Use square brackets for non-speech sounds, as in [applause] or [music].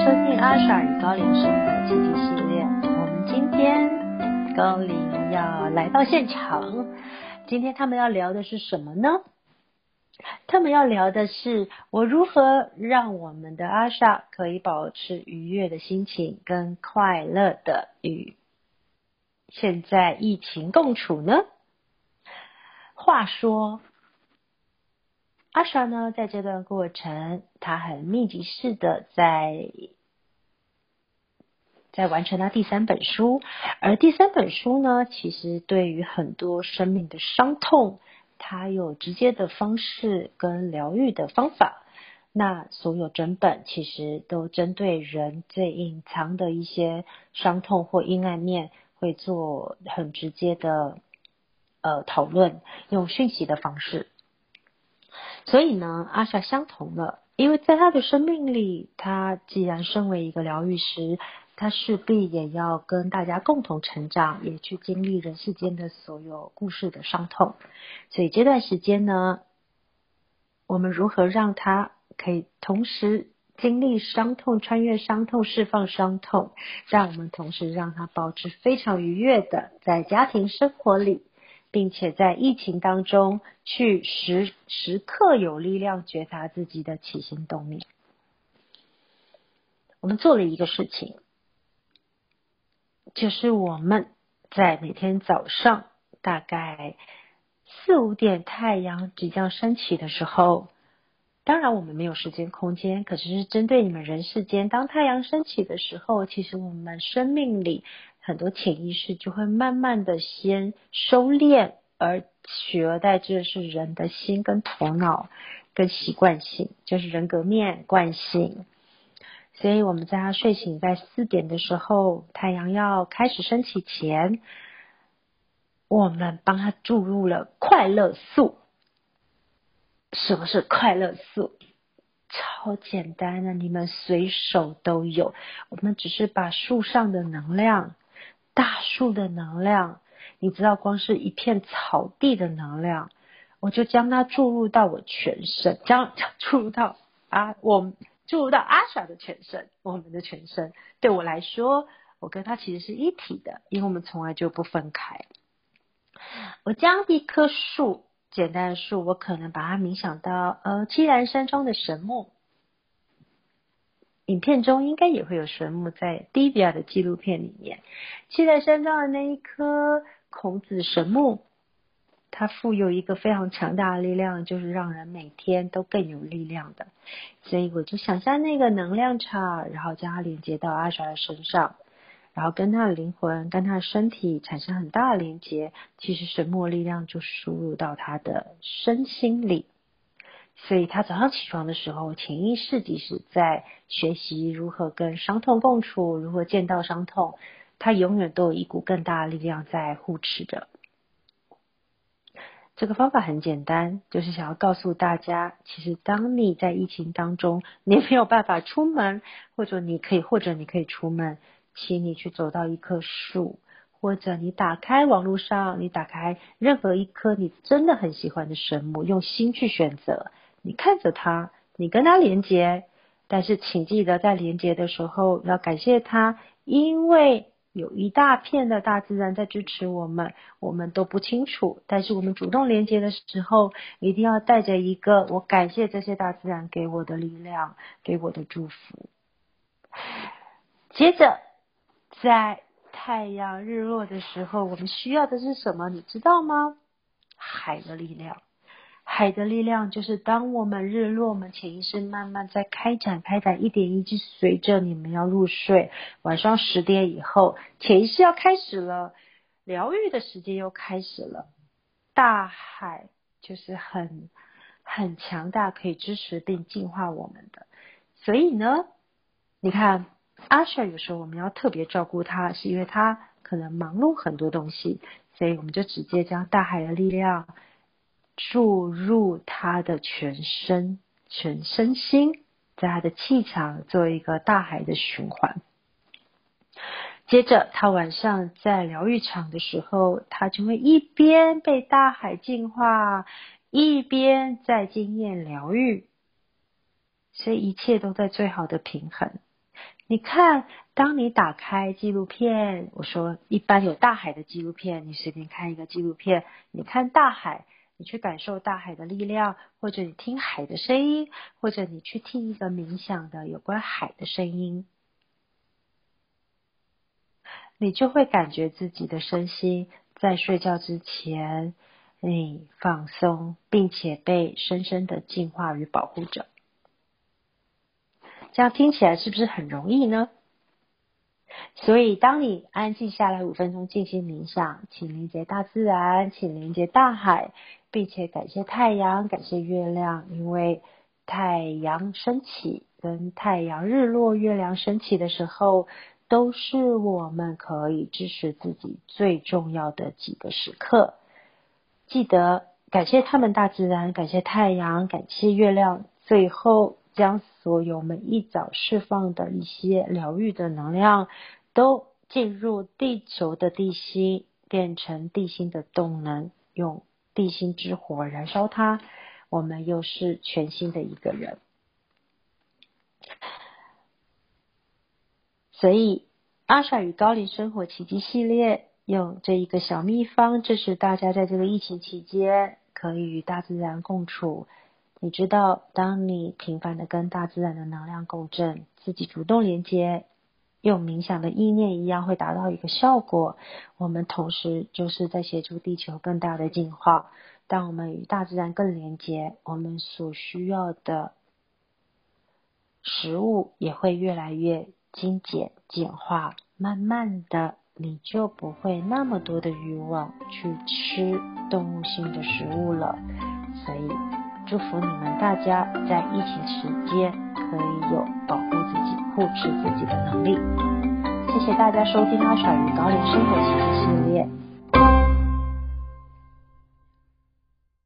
收听阿莎与高龄生活奇迹系列。我们今天高龄要来到现场，今天他们要聊的是什么呢？他们要聊的是我如何让我们的阿莎可以保持愉悦的心情跟快乐的与现在疫情共处呢？话说。阿莎呢，在这段过程，他很密集式的在在完成他第三本书，而第三本书呢，其实对于很多生命的伤痛，它有直接的方式跟疗愈的方法。那所有整本其实都针对人最隐藏的一些伤痛或阴暗面，会做很直接的呃讨论，用讯息的方式。所以呢，阿莎相同了，因为在他的生命里，他既然身为一个疗愈师，他势必也要跟大家共同成长，也去经历人世间的所有故事的伤痛。所以这段时间呢，我们如何让他可以同时经历伤痛、穿越伤痛、释放伤痛，让我们同时让他保持非常愉悦的在家庭生活里。并且在疫情当中，去时时刻有力量觉察自己的起心动念。我们做了一个事情，就是我们在每天早上大概四五点太阳即将升起的时候，当然我们没有时间空间，可是是针对你们人世间，当太阳升起的时候，其实我们生命里。很多潜意识就会慢慢的先收敛，而取而代之的是人的心跟头脑跟习惯性，就是人格面惯性。所以我们在他睡醒在四点的时候，太阳要开始升起前，我们帮他注入了快乐素。什么是快乐素？超简单的，你们随手都有。我们只是把树上的能量。大树的能量，你知道，光是一片草地的能量，我就将它注入到我全身，将注入到啊，我 [laughs] 注入到阿傻的全身，我们的全身。对我来说，我跟他其实是一体的，因为我们从来就不分开。我将一棵树，简单的树，我可能把它冥想到呃，七兰山庄的神木。影片中应该也会有神木在 d 比亚的纪录片里面。七在山上的那一棵孔子神木，它富有一个非常强大的力量，就是让人每天都更有力量的。所以我就想象那个能量场，然后将它连接到阿莎的身上，然后跟他的灵魂、跟他的身体产生很大的连接。其实神木力量就输入到他的身心里。所以他早上起床的时候，潜意识即使在学习如何跟伤痛共处，如何见到伤痛，他永远都有一股更大的力量在护持着。这个方法很简单，就是想要告诉大家，其实当你在疫情当中，你没有办法出门，或者你可以，或者你可以出门，请你去走到一棵树，或者你打开网络上，你打开任何一棵你真的很喜欢的神木，用心去选择。你看着它，你跟它连接，但是请记得在连接的时候要感谢它，因为有一大片的大自然在支持我们，我们都不清楚，但是我们主动连接的时候，一定要带着一个我感谢这些大自然给我的力量，给我的祝福。接着，在太阳日落的时候，我们需要的是什么？你知道吗？海的力量。海的力量就是，当我们日落，我们潜意识慢慢在开展、开展，一点一滴，随着你们要入睡，晚上十点以后，潜意识要开始了，疗愈的时间又开始了。大海就是很很强大，可以支持并净化我们的。所以呢，你看阿舍有时候我们要特别照顾他，是因为他可能忙碌很多东西，所以我们就直接将大海的力量。注入他的全身、全身心，在他的气场做一个大海的循环。接着，他晚上在疗愈场的时候，他就会一边被大海净化，一边在经验疗愈，所以一切都在最好的平衡。你看，当你打开纪录片，我说一般有大海的纪录片，你随便看一个纪录片，你看大海，你去感受大海的力量，或者你听海的声音，或者你去听一个冥想的有关海的声音，你就会感觉自己的身心在睡觉之前，你放松，并且被深深的净化与保护着。这样听起来是不是很容易呢？所以，当你安静下来五分钟进行冥想，请连接大自然，请连接大海，并且感谢太阳，感谢月亮，因为太阳升起跟太阳日落、月亮升起的时候，都是我们可以支持自己最重要的几个时刻。记得感谢他们，大自然，感谢太阳，感谢月亮，最后。将所有每一早释放的一些疗愈的能量，都进入地球的地心，变成地心的动能，用地心之火燃烧它。我们又是全新的一个人。所以，阿傻与高龄生活奇迹系列用这一个小秘方，这是大家在这个疫情期间可以与大自然共处。你知道，当你频繁的跟大自然的能量共振，自己主动连接，用冥想的意念一样，会达到一个效果。我们同时就是在协助地球更大的进化。当我们与大自然更连接，我们所需要的食物也会越来越精简、简化。慢慢的，你就不会那么多的欲望去吃动物性的食物了。所以。祝福你们大家在疫情期间可以有保护、护持自己的能力。谢谢大家收听阿爽与高龄生活奇迹系列。